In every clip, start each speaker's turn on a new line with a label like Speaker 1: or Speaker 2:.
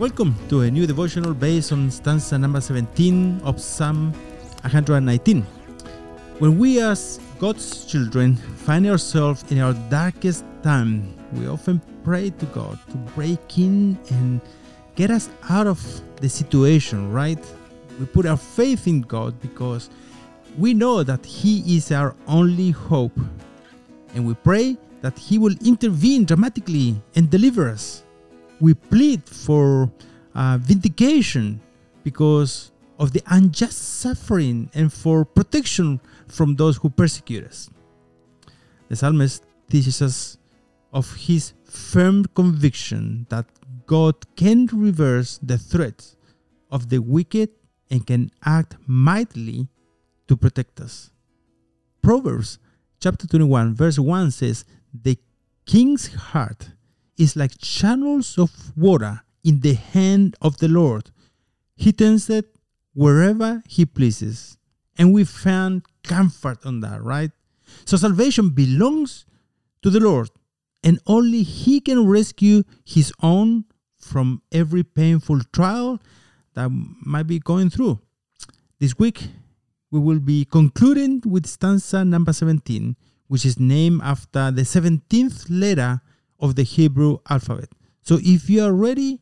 Speaker 1: Welcome to a new devotional based on stanza number 17 of Psalm 119. When we, as God's children, find ourselves in our darkest time, we often pray to God to break in and get us out of the situation, right? We put our faith in God because we know that He is our only hope. And we pray that He will intervene dramatically and deliver us we plead for uh, vindication because of the unjust suffering and for protection from those who persecute us. The psalmist teaches us of his firm conviction that God can reverse the threats of the wicked and can act mightily to protect us. Proverbs chapter 21, verse 1 says, The king's heart is like channels of water in the hand of the Lord. He turns it wherever He pleases. And we found comfort on that, right? So salvation belongs to the Lord, and only He can rescue His own from every painful trial that might be going through. This week, we will be concluding with stanza number 17, which is named after the 17th letter of the Hebrew alphabet. So if you are ready,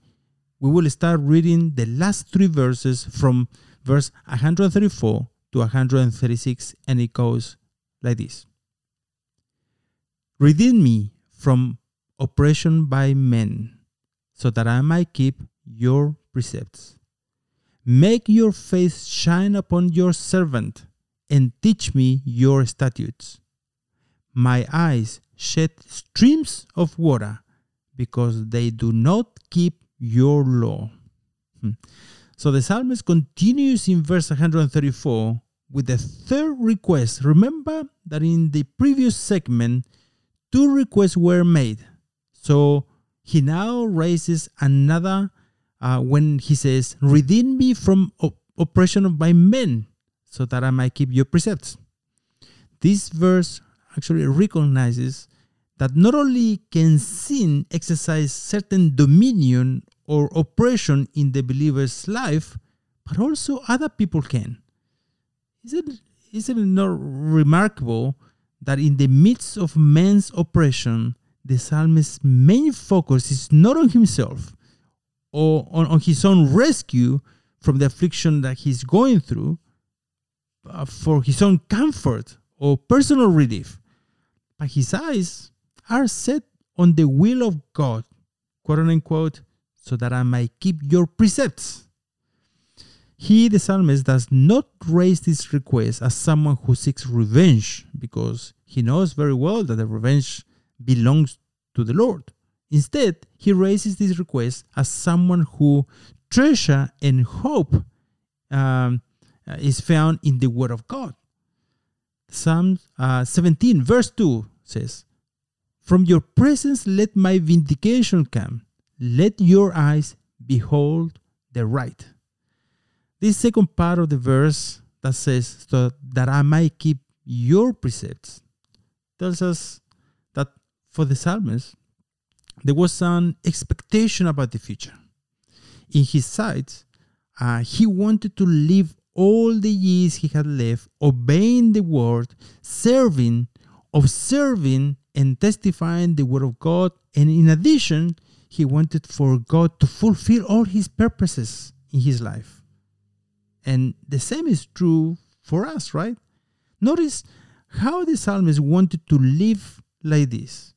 Speaker 1: we will start reading the last three verses from verse 134 to 136, and it goes like this Redeem me from oppression by men, so that I might keep your precepts. Make your face shine upon your servant, and teach me your statutes. My eyes shed streams of water because they do not keep your law. Hmm. So the psalmist continues in verse 134 with the third request. Remember that in the previous segment, two requests were made. So he now raises another uh, when he says, Redeem me from op- oppression of my men, so that I might keep your precepts. This verse actually recognizes that not only can sin exercise certain dominion or oppression in the believer's life, but also other people can. Isn't, it not remarkable that in the midst of man's oppression, the psalmist's main focus is not on himself or on, on his own rescue from the affliction that he's going through, for his own comfort or personal relief, but his eyes are set on the will of God, quote unquote, so that I might keep your precepts. He, the psalmist, does not raise this request as someone who seeks revenge because he knows very well that the revenge belongs to the Lord. Instead, he raises this request as someone who treasure and hope um, is found in the Word of God. Psalm uh, 17, verse 2 says, From your presence let my vindication come. Let your eyes behold the right. This second part of the verse that says, So that I might keep your precepts, tells us that for the psalmist, there was an expectation about the future. In his sight, uh, he wanted to live all the years he had left obeying the word, serving, observing, and testifying the word of God. And in addition, he wanted for God to fulfill all his purposes in his life. And the same is true for us, right? Notice how the psalmist wanted to live like this.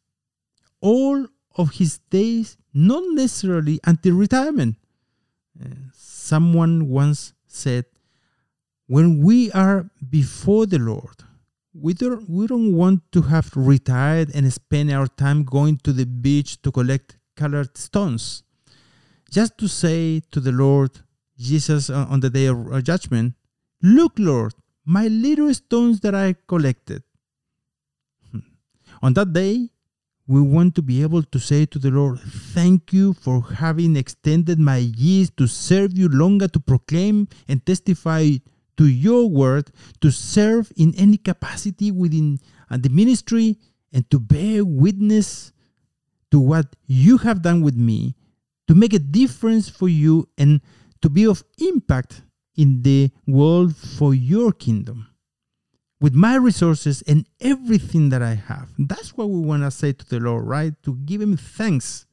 Speaker 1: All of his days, not necessarily until retirement. Uh, someone once said, when we are before the Lord, we don't, we don't want to have retired and spend our time going to the beach to collect colored stones. Just to say to the Lord, Jesus, on the day of judgment, Look, Lord, my little stones that I collected. Hmm. On that day, we want to be able to say to the Lord, Thank you for having extended my years to serve you longer, to proclaim and testify to your word, to serve in any capacity within uh, the ministry, and to bear witness to what you have done with me, to make a difference for you and to be of impact in the world for your kingdom with my resources and everything that I have. That's what we want to say to the Lord, right? To give Him thanks.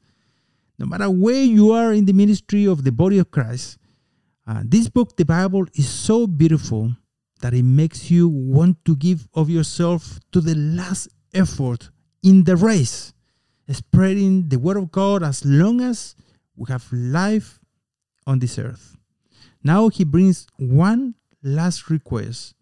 Speaker 1: No matter where you are in the ministry of the body of Christ, uh, this book, the Bible, is so beautiful that it makes you want to give of yourself to the last effort in the race, spreading the word of God as long as we have life on this earth. Now he brings one last request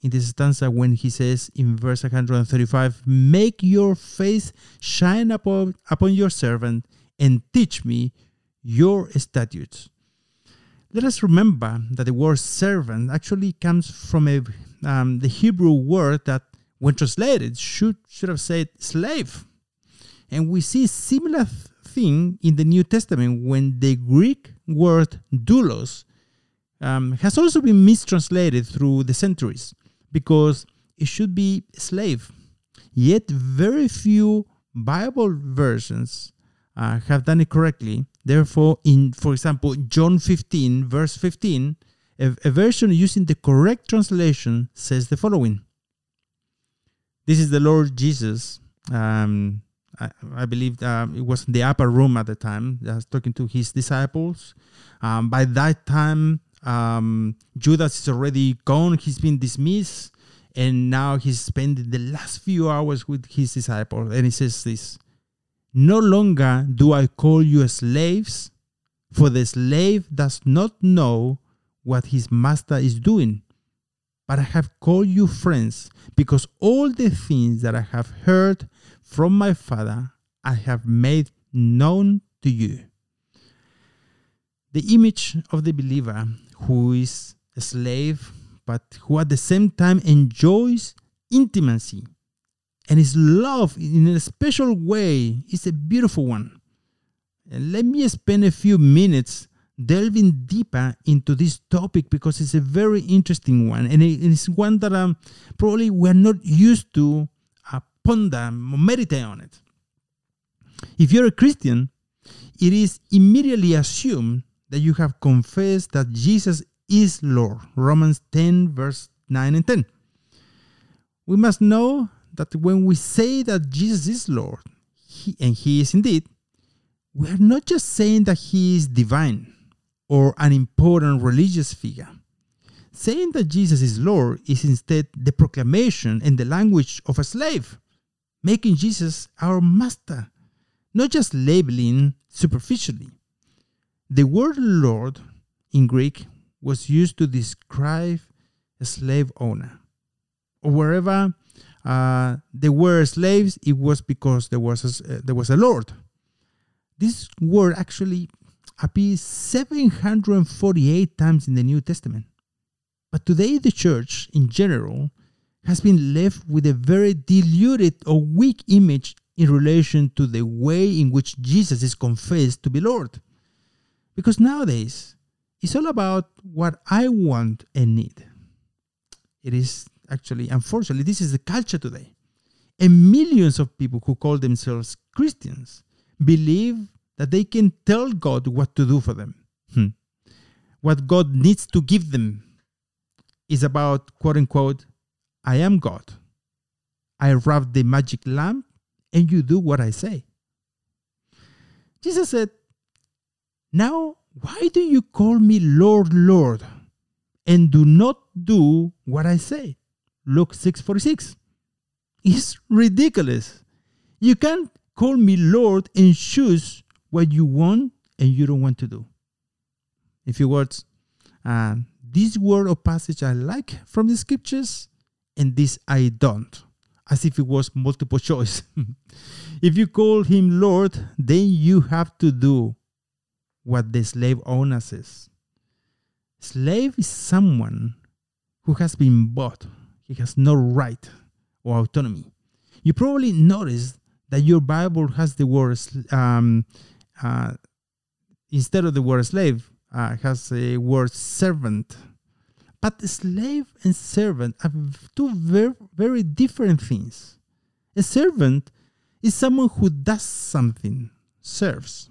Speaker 1: in this stanza when he says in verse 135 Make your face shine upon, upon your servant and teach me your statutes. Let us remember that the word servant actually comes from a, um, the Hebrew word that, when translated, should, should have said slave. And we see a similar thing in the New Testament when the Greek word doulos um, has also been mistranslated through the centuries because it should be slave. Yet very few Bible versions uh, have done it correctly. Therefore, in for example, John 15, verse 15, a, a version using the correct translation says the following. This is the Lord Jesus. Um, I, I, believe um, it was in the upper room at the time. I was talking to his disciples. Um, by that time, um, Judas is already gone, he's been dismissed, and now he's spending the last few hours with his disciples. And he says this No longer do I call you slaves, for the slave does not know what his master is doing. But I have called you friends, because all the things that I have heard from my Father I have made known to you. The image of the believer who is a slave, but who at the same time enjoys intimacy and his love in a special way is a beautiful one. And let me spend a few minutes delving deeper into this topic because it's a very interesting one and it's one that um, probably we're not used to uh, ponder meditate on it. If you're a Christian, it is immediately assumed that you have confessed that Jesus is Lord. Romans 10, verse 9 and 10. We must know that when we say that Jesus is Lord, he, and He is indeed, we are not just saying that He is divine or an important religious figure. Saying that Jesus is Lord is instead the proclamation and the language of a slave, making Jesus our master, not just labeling superficially. The word Lord in Greek was used to describe a slave owner. Or wherever uh, there were slaves, it was because there was a, uh, there was a lord. This word actually appears 748 times in the New Testament. But today, the church in general has been left with a very diluted or weak image in relation to the way in which Jesus is confessed to be Lord. Because nowadays, it's all about what I want and need. It is actually, unfortunately, this is the culture today. And millions of people who call themselves Christians believe that they can tell God what to do for them. Hmm. What God needs to give them is about, quote unquote, I am God. I rub the magic lamp and you do what I say. Jesus said, now, why do you call me Lord, Lord, and do not do what I say? Luke 6:46. It's ridiculous. You can't call me Lord and choose what you want and you don't want to do. In few words, uh, this word or passage I like from the scriptures, and this I don't, as if it was multiple choice. if you call him Lord, then you have to do what the slave owner says. Slave is someone who has been bought. He has no right or autonomy. You probably noticed that your Bible has the word um, uh, instead of the word slave uh, has a word servant. But slave and servant are two very, very different things. A servant is someone who does something, serves.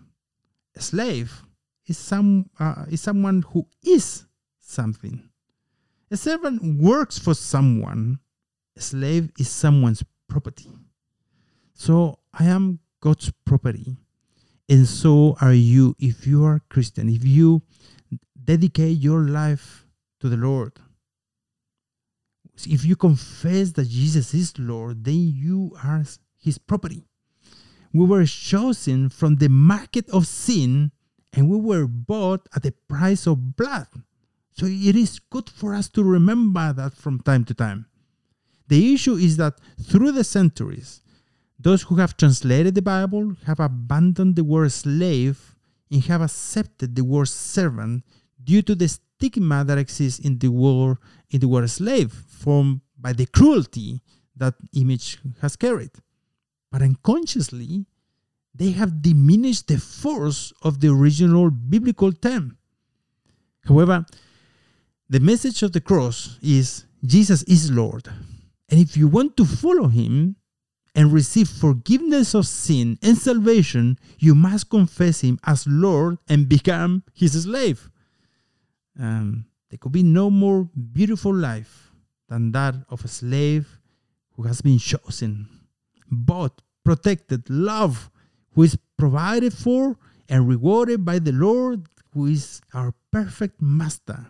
Speaker 1: a slave is some uh, is someone who is something. A servant works for someone. A slave is someone's property. So I am God's property. And so are you if you are Christian, if you dedicate your life to the Lord. If you confess that Jesus is Lord, then you are his property. We were chosen from the market of sin and we were bought at the price of blood. So it is good for us to remember that from time to time. The issue is that through the centuries, those who have translated the Bible have abandoned the word slave and have accepted the word servant due to the stigma that exists in the word in the word slave formed by the cruelty that image has carried. But unconsciously, they have diminished the force of the original biblical term. However, the message of the cross is Jesus is Lord. And if you want to follow him and receive forgiveness of sin and salvation, you must confess him as Lord and become his slave. Um, there could be no more beautiful life than that of a slave who has been chosen, bought, protected, loved, who is provided for and rewarded by the Lord, who is our perfect master.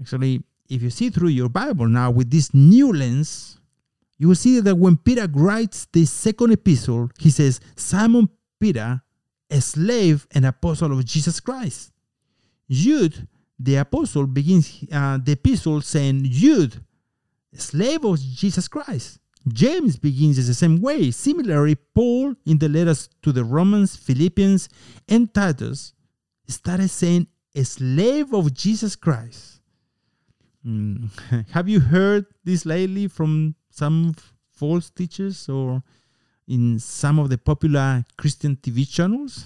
Speaker 1: Actually, if you see through your Bible now with this new lens, you will see that when Peter writes the second epistle, he says, Simon Peter, a slave and apostle of Jesus Christ. Jude, the apostle, begins uh, the epistle saying, Jude, slave of Jesus Christ. James begins in the same way. Similarly, Paul, in the letters to the Romans, Philippians, and Titus, started saying, a slave of Jesus Christ. Mm. Have you heard this lately from some false teachers or in some of the popular Christian TV channels?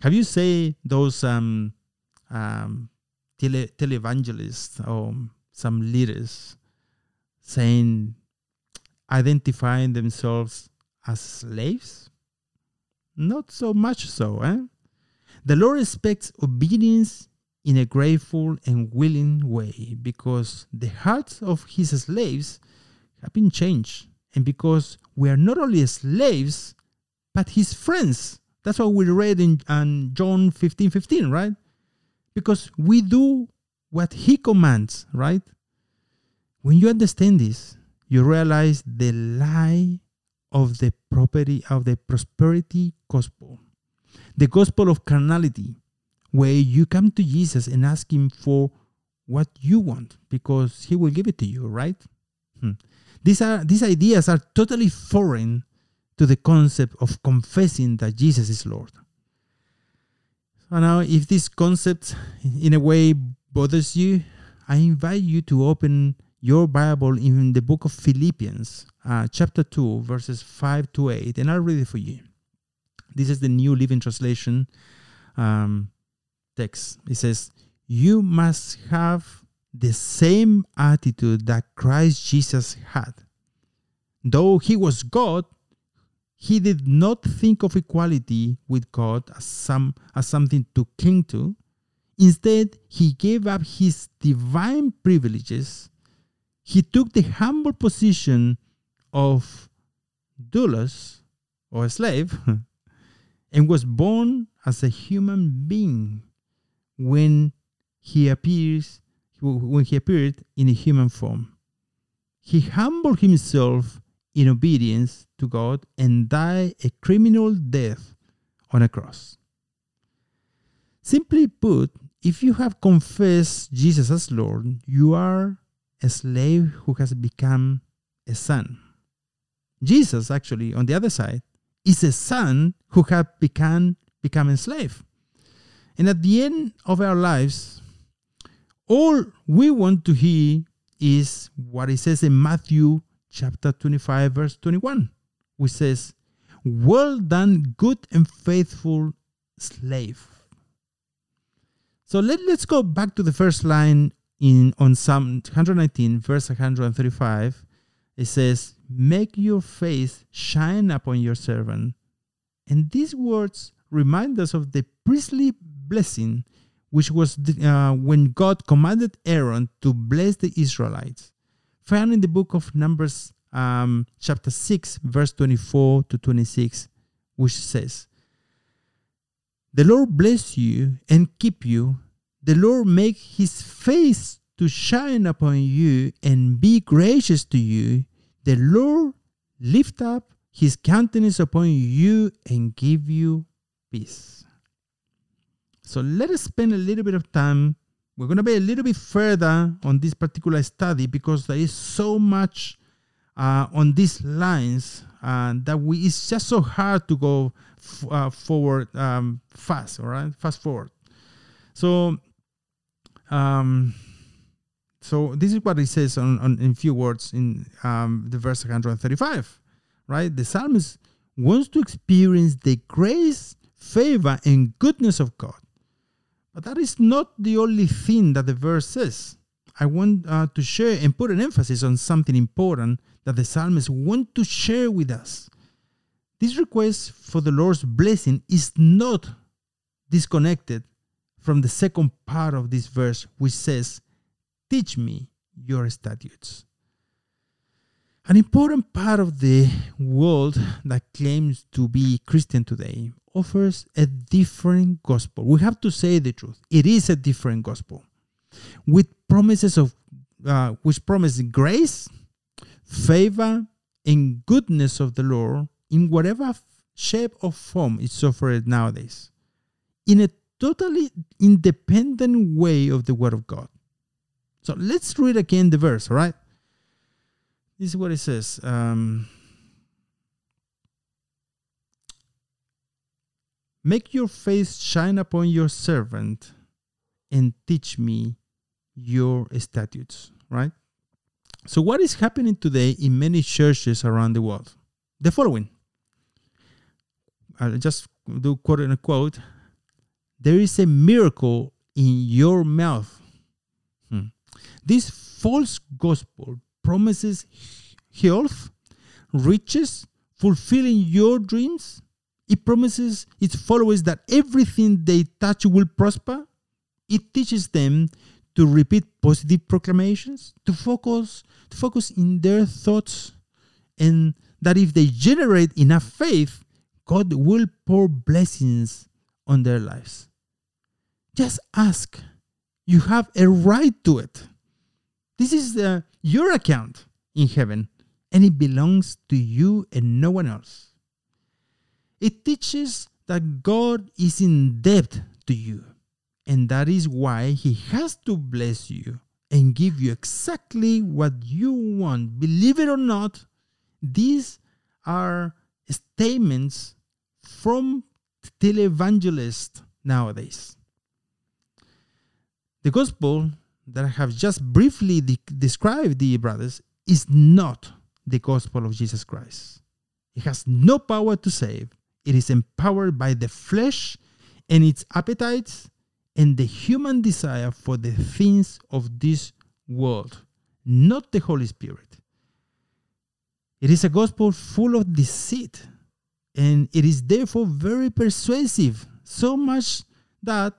Speaker 1: Have you say those um, um, tele televangelists or some leaders saying identifying themselves as slaves? Not so much so, eh? The Lord expects obedience in a grateful and willing way because the hearts of his slaves have been changed and because we are not only slaves but his friends. That's what we read in, John 15 15, right? Because we do what he commands, right? When you understand this, you realize the lie of the property of the prosperity gospel, the gospel of carnality, where you come to Jesus and ask him for what you want because he will give it to you, right? Hmm. These are these ideas are totally foreign to the concept of confessing that Jesus is Lord. So now, if this concept in a way bothers you, I invite you to open your Bible in the book of Philippians, uh, chapter 2, verses 5 to 8, and I'll read it for you. This is the New Living Translation um, text. It says, You must have the same attitude that Christ Jesus had. Though he was God, he did not think of equality with God as, some, as something to cling to. Instead, he gave up his divine privileges he took the humble position of doulos or a slave and was born as a human being when he appears when he appeared in a human form he humbled himself in obedience to god and died a criminal death on a cross simply put if you have confessed jesus as lord you are a slave who has become a son. Jesus, actually, on the other side, is a son who has become, become a slave. And at the end of our lives, all we want to hear is what it says in Matthew chapter 25, verse 21, which says, Well done, good and faithful slave. So let, let's go back to the first line in on Psalm 119, verse 135, it says, Make your face shine upon your servant. And these words remind us of the priestly blessing, which was uh, when God commanded Aaron to bless the Israelites, found in the book of Numbers, um, chapter 6, verse 24 to 26, which says, The Lord bless you and keep you. The Lord make his face to shine upon you and be gracious to you. The Lord lift up his countenance upon you and give you peace. So let us spend a little bit of time. We're going to be a little bit further on this particular study because there is so much uh, on these lines uh, that we it's just so hard to go f- uh, forward um, fast. All right, fast forward. So, um, so this is what it says on, on in few words in um, the verse 135. Right, the psalmist wants to experience the grace, favor, and goodness of God. But that is not the only thing that the verse says. I want uh, to share and put an emphasis on something important that the psalmist want to share with us. This request for the Lord's blessing is not disconnected from the second part of this verse, which says, Teach me your statutes. An important part of the world that claims to be Christian today offers a different gospel. We have to say the truth. It is a different gospel with promises of uh, which promise grace, favor, and goodness of the Lord in whatever shape or form it's offered nowadays, in a totally independent way of the Word of God. So let's read again the verse, all right? This is what it says. Um, Make your face shine upon your servant and teach me your statutes, right? So, what is happening today in many churches around the world? The following. I'll just do quote and quote There is a miracle in your mouth. Hmm. This false gospel promises health, riches, fulfilling your dreams. It promises its followers that everything they touch will prosper. It teaches them to repeat positive proclamations, to focus, to focus in their thoughts, and that if they generate enough faith, God will pour blessings on their lives. Just ask. You have a right to it. This is uh, your account in heaven, and it belongs to you and no one else. It teaches that God is in debt to you and that is why He has to bless you and give you exactly what you want. Believe it or not, these are statements from televangelists nowadays. The gospel that I have just briefly de- described, dear brothers, is not the gospel of Jesus Christ. It has no power to save. It is empowered by the flesh and its appetites and the human desire for the things of this world, not the Holy Spirit. It is a gospel full of deceit, and it is therefore very persuasive, so much that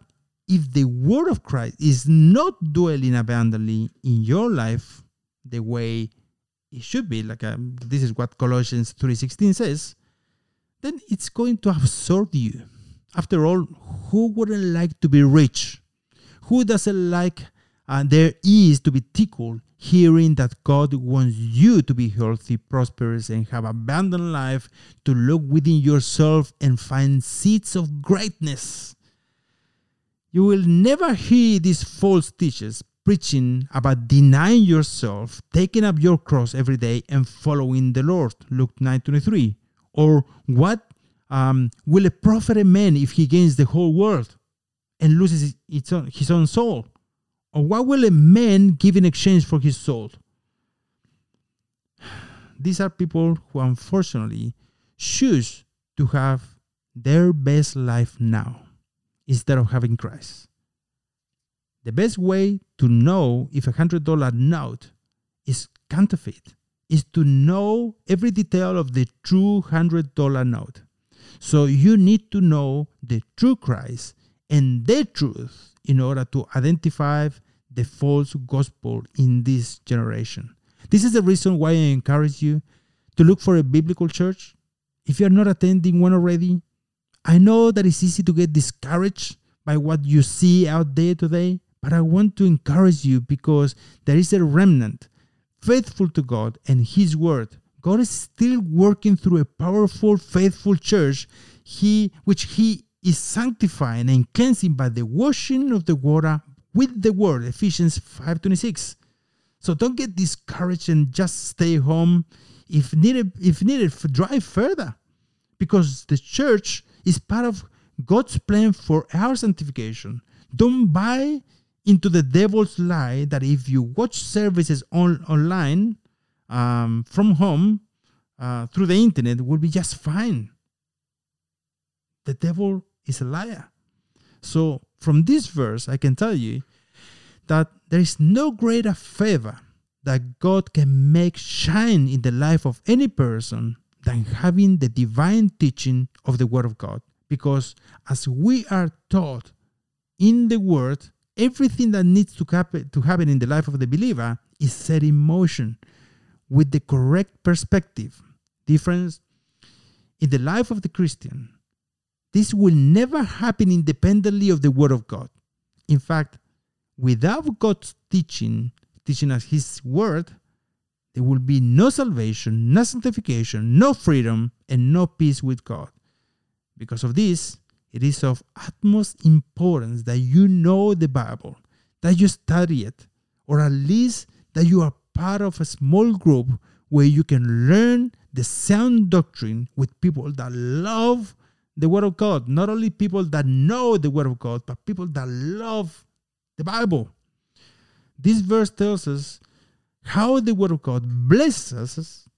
Speaker 1: if the word of Christ is not dwelling abundantly in your life the way it should be, like um, this is what Colossians 3:16 says, then it's going to absorb you after all, who wouldn't like to be rich? Who doesn't like uh, their to be tickled hearing that God wants you to be healthy, prosperous, and have abundant life to look within yourself and find seeds of greatness? You will never hear these false teachers preaching about denying yourself, taking up your cross every day, and following the Lord. Luke 9:23. Or what um, will it profit a man if he gains the whole world and loses own, his own soul? Or what will a man give in exchange for his soul? These are people who unfortunately choose to have their best life now instead of having Christ. The best way to know if a hundred dollar note is counterfeit is to know every detail of the true hundred dollar note. So you need to know the true Christ and the truth in order to identify the false gospel in this generation. This is the reason why I encourage you to look for a biblical church. If you're not attending one already, I know that it's easy to get discouraged by what you see out there today, but I want to encourage you because there is a remnant faithful to God and His Word. God is still working through a powerful, faithful church, he, which He is sanctifying and cleansing by the washing of the water with the Word. Ephesians 5:26. So don't get discouraged and just stay home. If needed, if needed, drive further, because the church is part of God's plan for our sanctification. Don't buy into the devil's lie that if you watch services on online um, from home uh, through the internet, will be just fine. The devil is a liar. So from this verse, I can tell you that there is no greater favor that God can make shine in the life of any person than having the divine teaching of the Word of God. Because as we are taught in the Word, everything that needs to happen, to happen in the life of the believer is set in motion with the correct perspective. Difference in the life of the Christian. This will never happen independently of the Word of God. In fact, without God's teaching, teaching us His Word, there will be no salvation, no sanctification, no freedom, and no peace with God. Because of this, it is of utmost importance that you know the Bible, that you study it, or at least that you are part of a small group where you can learn the sound doctrine with people that love the Word of God. Not only people that know the Word of God, but people that love the Bible. This verse tells us how the Word of God blesses us,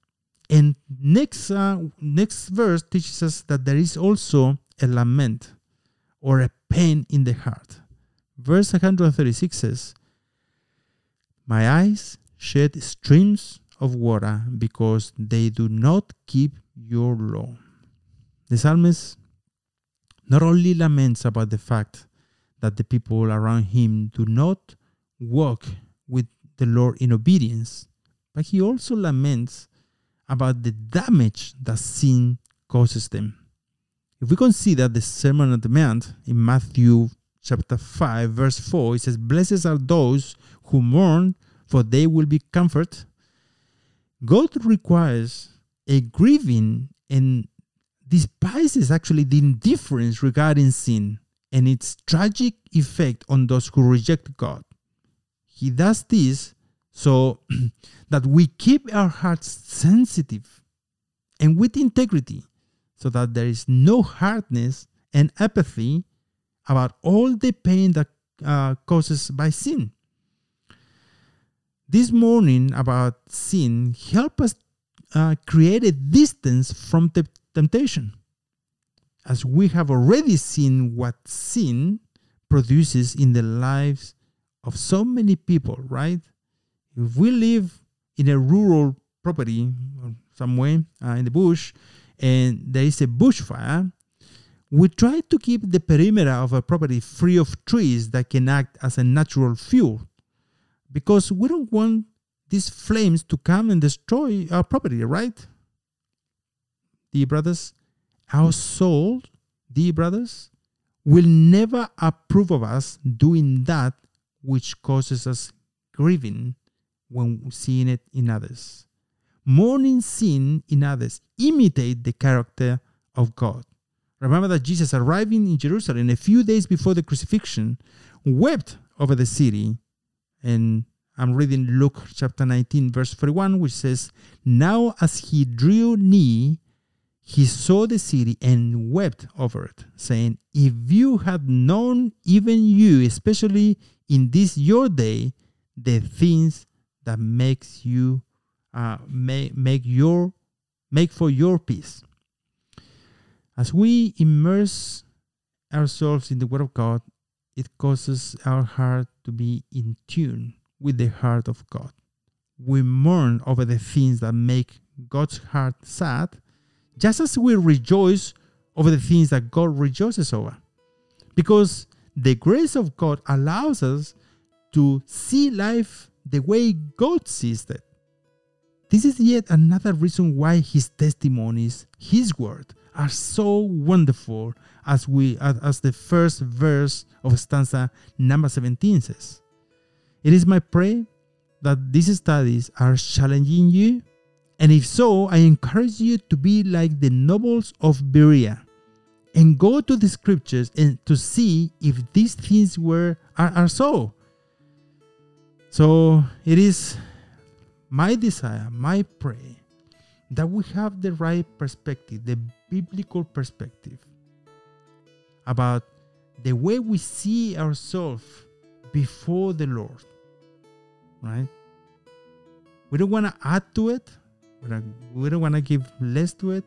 Speaker 1: and next uh, next verse teaches us that there is also a lament or a pain in the heart. Verse 136 says, My eyes shed streams of water because they do not keep your law. The psalmist not only laments about the fact that the people around him do not walk with the Lord in obedience, but he also laments about the damage that sin causes them. If we consider the Sermon on the Mount in Matthew chapter 5, verse 4, it says, Blessed are those who mourn, for they will be comforted. God requires a grieving and despises actually the indifference regarding sin and its tragic effect on those who reject God. He does this so that we keep our hearts sensitive and with integrity so that there is no hardness and apathy about all the pain that uh, causes by sin. This morning about sin help us uh, create a distance from temptation, as we have already seen what sin produces in the lives of so many people. Right? If we live in a rural property somewhere uh, in the bush, and there is a bushfire, we try to keep the perimeter of a property free of trees that can act as a natural fuel because we don't want these flames to come and destroy our property, right? Dear brothers, our soul, dear brothers, will never approve of us doing that which causes us grieving when seeing it in others mourning sin in others, imitate the character of God. Remember that Jesus, arriving in Jerusalem a few days before the crucifixion, wept over the city. And I'm reading Luke chapter 19, verse 41, which says, Now as he drew near, he saw the city and wept over it, saying, If you had known, even you, especially in this your day, the things that makes you uh, make, make your make for your peace. As we immerse ourselves in the Word of God, it causes our heart to be in tune with the heart of God. We mourn over the things that make God's heart sad, just as we rejoice over the things that God rejoices over. Because the grace of God allows us to see life the way God sees it. This is yet another reason why his testimonies, his word, are so wonderful as we as the first verse of stanza number 17 says. It is my prayer that these studies are challenging you, and if so, I encourage you to be like the nobles of Berea and go to the scriptures and to see if these things were are, are so. So it is my desire, my prayer, that we have the right perspective, the biblical perspective about the way we see ourselves before the Lord. Right? We don't want to add to it. We don't want to give less to it.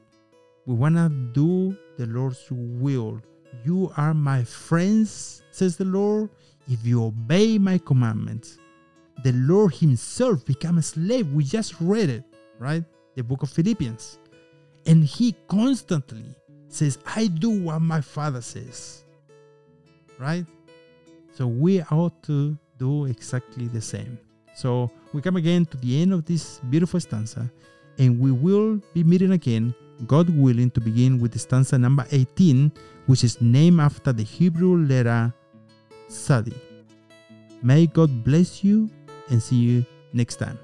Speaker 1: We want to do the Lord's will. You are my friends, says the Lord, if you obey my commandments. The Lord Himself became a slave. We just read it, right? The book of Philippians. And He constantly says, I do what my Father says, right? So we ought to do exactly the same. So we come again to the end of this beautiful stanza, and we will be meeting again God willing, to begin with stanza number 18, which is named after the Hebrew letter Sadi. May God bless you and see you next time.